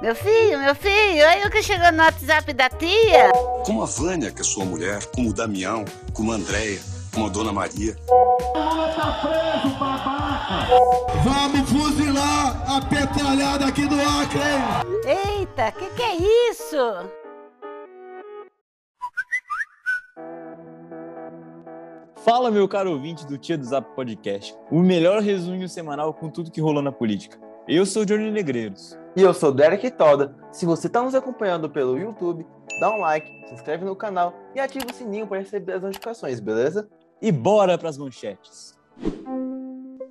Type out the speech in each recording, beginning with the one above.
Meu filho, meu filho, olha o que chegou no WhatsApp da tia. Como a Vânia, que é sua mulher, como o Damião, como a Andréia, como a Dona Maria. tá preso, babaca! Vamos fuzilar a petralhada aqui do Acre, hein? Eita, que que é isso? Fala, meu caro ouvinte do Tia do Zap Podcast, o melhor resumo semanal com tudo que rolou na política. Eu sou Johnny Negreiros. E eu sou Derek Toda. Se você está nos acompanhando pelo YouTube, dá um like, se inscreve no canal e ativa o sininho para receber as notificações, beleza? E bora para as manchetes.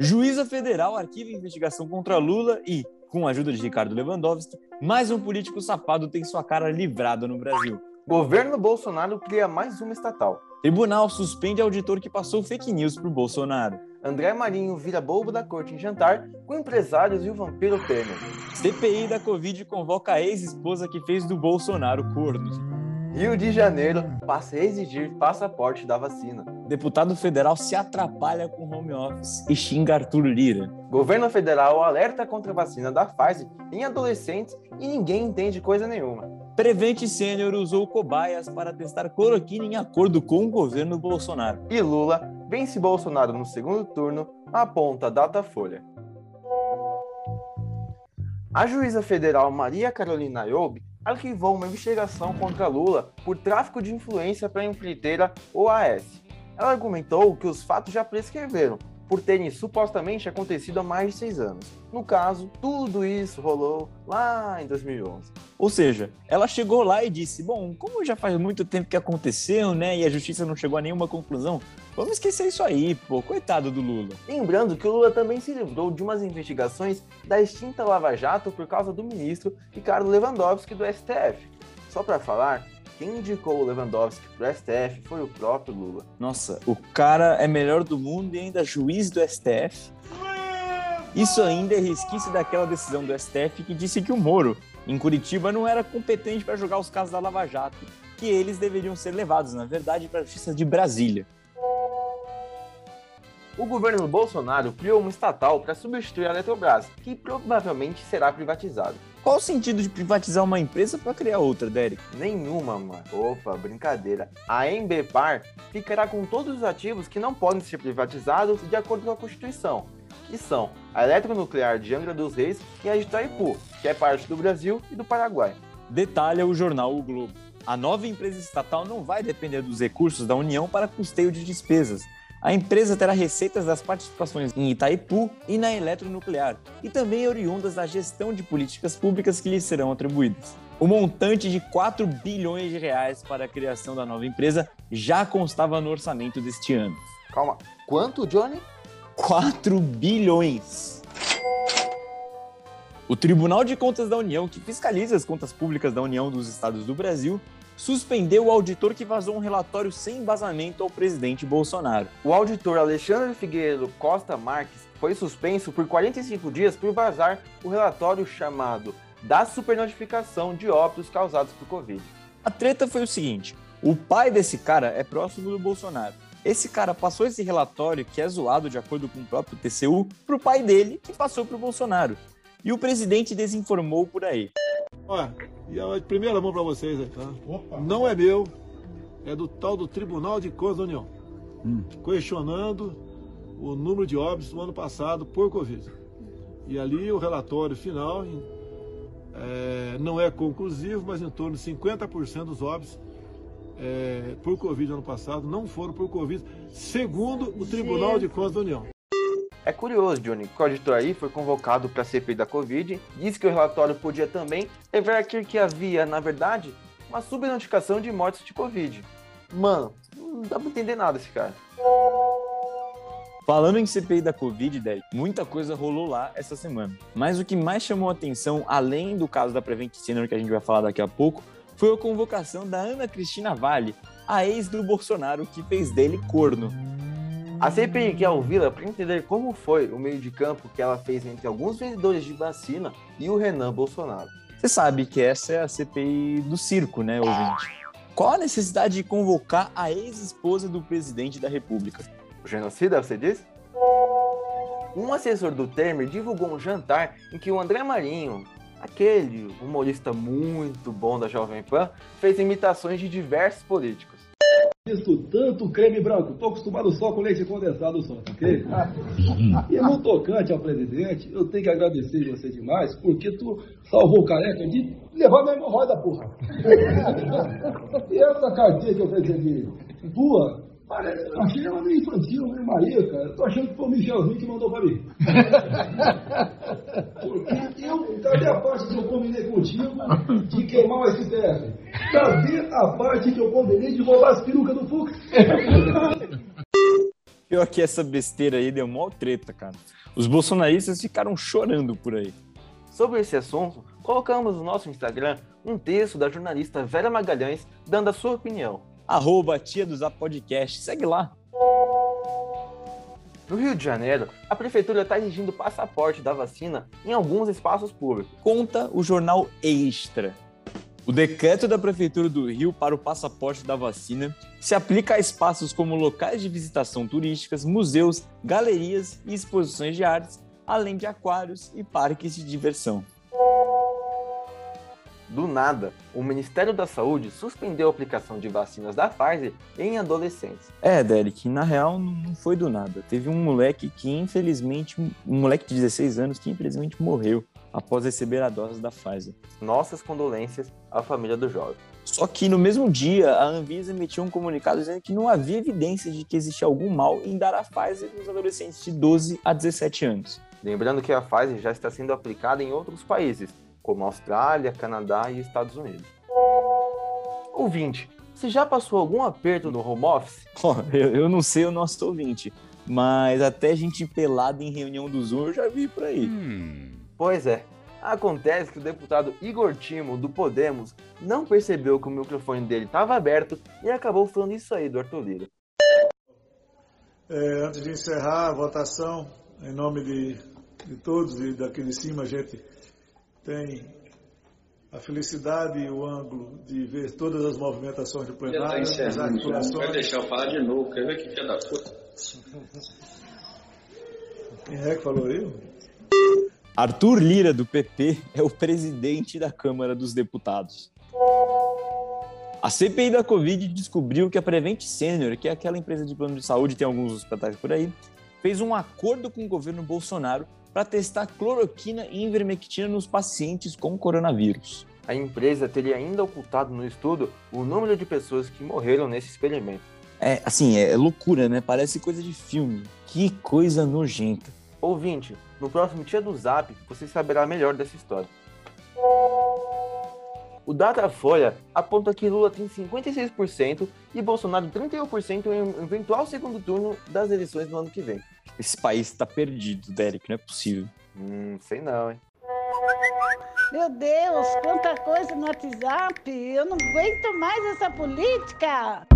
Juíza Federal arquiva investigação contra Lula e, com a ajuda de Ricardo Lewandowski, mais um político safado tem sua cara livrada no Brasil. Governo Bolsonaro cria mais uma estatal. Tribunal suspende auditor que passou fake news pro Bolsonaro. André Marinho vira bobo da corte em jantar com empresários e o vampiro Temer. CPI da Covid convoca a ex-esposa que fez do Bolsonaro corno. Rio de Janeiro passa a exigir passaporte da vacina. Deputado federal se atrapalha com home office e xinga Arthur Lira. Governo federal alerta contra a vacina da Pfizer em adolescentes e ninguém entende coisa nenhuma. Prevent Sênior usou cobaias para testar cloroquina em acordo com o governo Bolsonaro. E Lula vence Bolsonaro no segundo turno, aponta Datafolha. A juíza federal Maria Carolina Ayoub arquivou uma investigação contra Lula por tráfico de influência para a empreiteira OAS. Ela argumentou que os fatos já prescreveram, por terem supostamente acontecido há mais de seis anos. No caso, tudo isso rolou lá em 2011. Ou seja, ela chegou lá e disse: Bom, como já faz muito tempo que aconteceu, né, e a justiça não chegou a nenhuma conclusão, vamos esquecer isso aí, pô, coitado do Lula. Lembrando que o Lula também se livrou de umas investigações da extinta Lava Jato por causa do ministro Ricardo Lewandowski do STF. Só para falar, quem indicou o Lewandowski pro STF foi o próprio Lula. Nossa, o cara é melhor do mundo e ainda juiz do STF. Isso ainda é resquício daquela decisão do STF que disse que o Moro, em Curitiba, não era competente para julgar os casos da Lava Jato, que eles deveriam ser levados, na verdade, para a Justiça de Brasília. O governo Bolsonaro criou uma estatal para substituir a Eletrobras, que provavelmente será privatizada. Qual o sentido de privatizar uma empresa para criar outra, Derek? Nenhuma, mano. Opa, brincadeira. A Embepar ficará com todos os ativos que não podem ser privatizados de acordo com a Constituição, que são a Eletronuclear de Angra dos Reis e a de Itaipu, que é parte do Brasil e do Paraguai. Detalha o jornal O Globo. A nova empresa estatal não vai depender dos recursos da União para custeio de despesas. A empresa terá receitas das participações em Itaipu e na eletronuclear, e também oriundas da gestão de políticas públicas que lhe serão atribuídas. O montante de 4 bilhões de reais para a criação da nova empresa já constava no orçamento deste ano. Calma, quanto, Johnny? 4 bilhões! O Tribunal de Contas da União, que fiscaliza as contas públicas da União dos Estados do Brasil, suspendeu o auditor que vazou um relatório sem embasamento ao presidente Bolsonaro. O auditor Alexandre Figueiredo Costa Marques foi suspenso por 45 dias por vazar o relatório chamado da supernotificação de óbitos causados por Covid. A treta foi o seguinte: o pai desse cara é próximo do Bolsonaro. Esse cara passou esse relatório, que é zoado de acordo com o próprio TCU, pro pai dele, que passou pro Bolsonaro. E o presidente desinformou por aí. Olha, e a primeira mão para vocês aí, tá? Opa. Não é meu, é do tal do Tribunal de Contas da União. Hum. Questionando o número de óbitos do ano passado por Covid. E ali o relatório final é, não é conclusivo, mas em torno de 50% dos óbitos é, por Covid ano passado não foram por Covid, segundo o Tribunal de Contas da União. É curioso, Johnny, que o auditor aí foi convocado para a CPI da Covid, disse que o relatório podia também revelar que havia, na verdade, uma subnotificação de mortes de Covid. Mano, não dá pra entender nada esse cara. Falando em CPI da Covid, Derek, muita coisa rolou lá essa semana. Mas o que mais chamou a atenção, além do caso da Prevent Senior, que a gente vai falar daqui a pouco, foi a convocação da Ana Cristina Vale, a ex do Bolsonaro, que fez dele corno. A CPI quer ouvi-la para entender como foi o meio de campo que ela fez entre alguns vendedores de vacina e o Renan Bolsonaro. Você sabe que essa é a CPI do circo, né, ouvinte? Qual a necessidade de convocar a ex-esposa do presidente da República? O genocida, você disse? um assessor do Temer divulgou um jantar em que o André Marinho, aquele humorista muito bom da Jovem Pan, fez imitações de diversos políticos. Visto tanto creme branco, tô acostumado só com leite condensado só, tá ok? E no tocante ao presidente, eu tenho que agradecer você demais, porque tu salvou o careca de levar minha hemorroida, porra. E essa cartinha que eu recebi, tua, Parece, eu achei ela meio infantil, meio Maria, cara. Eu tô achando que foi o Michelzinho que mandou pra mim. Porque eu, cadê a parte que eu combinei contigo de queimar o STF? Cadê a parte que eu combinei de roubar as perucas do Fux? Pior que essa besteira aí deu mó treta, cara. Os bolsonaristas ficaram chorando por aí. Sobre esse assunto, colocamos no nosso Instagram um texto da jornalista Vera Magalhães dando a sua opinião arroba tia do Zap Podcast. Segue lá. No Rio de Janeiro, a prefeitura está exigindo passaporte da vacina em alguns espaços públicos. Conta o jornal Extra. O decreto da Prefeitura do Rio para o passaporte da vacina se aplica a espaços como locais de visitação turísticas, museus, galerias e exposições de artes, além de aquários e parques de diversão. Do nada, o Ministério da Saúde suspendeu a aplicação de vacinas da Pfizer em adolescentes. É, Derek, na real não foi do nada. Teve um moleque que infelizmente, um moleque de 16 anos que infelizmente morreu após receber a dose da Pfizer. Nossas condolências à família do jovem. Só que no mesmo dia, a Anvisa emitiu um comunicado dizendo que não havia evidências de que existia algum mal em dar a Pfizer nos adolescentes de 12 a 17 anos. Lembrando que a Pfizer já está sendo aplicada em outros países, como Austrália, Canadá e Estados Unidos. Ouvinte, você já passou algum aperto no home office? Oh, eu, eu, não sei o nosso ouvinte, mas até gente pelada em reunião do Zoom eu já vi por aí. Hum. Pois é. Acontece que o deputado Igor Timo, do Podemos, não percebeu que o microfone dele estava aberto e acabou falando isso aí do Arthur Lira. É, antes de encerrar a votação, em nome de, de todos e daqui de cima, a gente tem a felicidade e o ângulo de ver todas as movimentações do plenário, as articulações. Vai deixar eu falar de novo, quer ver que filha da puta? Quem é que falou aí? Arthur Lira, do PP, é o presidente da Câmara dos Deputados. A CPI da Covid descobriu que a Prevent Senior, que é aquela empresa de plano de saúde, tem alguns hospitais por aí, fez um acordo com o governo Bolsonaro para testar cloroquina e ivermectina nos pacientes com coronavírus. A empresa teria ainda ocultado no estudo o número de pessoas que morreram nesse experimento. É, assim, é loucura, né? Parece coisa de filme. Que coisa nojenta. Ouvinte, no próximo Tia do Zap, você saberá melhor dessa história. O Datafolha aponta que Lula tem 56% e Bolsonaro 31% em um eventual segundo turno das eleições do ano que vem. Esse país está perdido, Derek, não é possível. Hum, sei não, hein? Meu Deus, quanta coisa no WhatsApp! Eu não aguento mais essa política!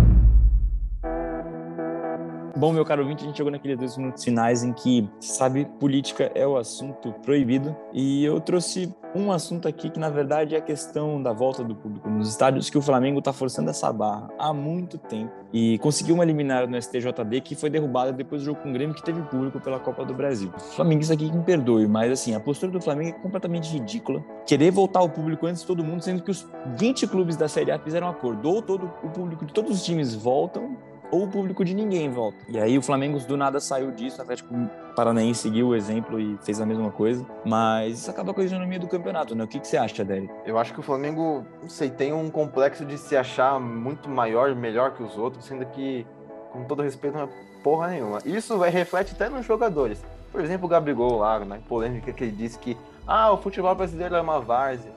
Bom, meu caro ouvinte, a gente chegou naqueles dois minutos finais em que, sabe, política é o assunto proibido. E eu trouxe um assunto aqui que, na verdade, é a questão da volta do público nos estádios, que o Flamengo está forçando essa barra há muito tempo. E conseguiu uma liminar no STJD que foi derrubada depois do jogo com o Grêmio, que teve público pela Copa do Brasil. Flamengo, isso aqui que me perdoe, mas assim, a postura do Flamengo é completamente ridícula. Querer voltar ao público antes de todo mundo, sendo que os 20 clubes da Série A fizeram um acordo. Ou todo o público de todos os times voltam, ou o público de ninguém volta. E aí o Flamengo do nada saiu disso, o Atlético Paranaense seguiu o exemplo e fez a mesma coisa, mas isso acaba com a isonomia do campeonato, né? O que, que você acha, Derek? Eu acho que o Flamengo, não sei, tem um complexo de se achar muito maior, melhor que os outros, sendo que, com todo respeito, não é porra nenhuma. Isso vai, reflete até nos jogadores. Por exemplo, o Gabigol lá, na né? polêmica que ele disse que ah, o futebol brasileiro é uma várzea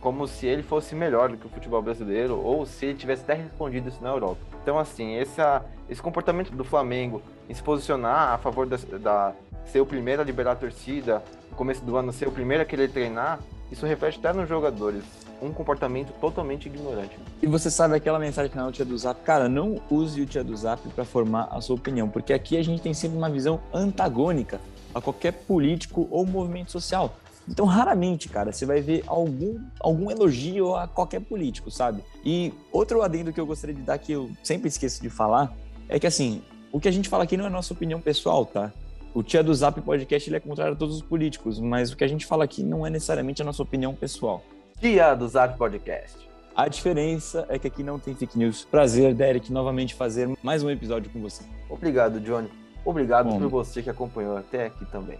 como se ele fosse melhor do que o futebol brasileiro ou se ele tivesse até respondido isso na Europa. Então, assim, essa, esse comportamento do Flamengo em se posicionar a favor da, da ser o primeiro a liberar a torcida, no começo do ano ser o primeiro a querer treinar, isso reflete até nos jogadores. Um comportamento totalmente ignorante. E você sabe aquela mensagem final do Tia do Zap? Cara, não use o Tia do Zap para formar a sua opinião, porque aqui a gente tem sempre uma visão antagônica a qualquer político ou movimento social. Então, raramente, cara, você vai ver algum, algum elogio a qualquer político, sabe? E outro adendo que eu gostaria de dar, que eu sempre esqueço de falar, é que, assim, o que a gente fala aqui não é nossa opinião pessoal, tá? O Tia do Zap Podcast ele é contrário a todos os políticos, mas o que a gente fala aqui não é necessariamente a nossa opinião pessoal. Tia do Zap Podcast. A diferença é que aqui não tem fake news. Prazer, Derek, novamente fazer mais um episódio com você. Obrigado, Johnny. Obrigado Bom. por você que acompanhou até aqui também.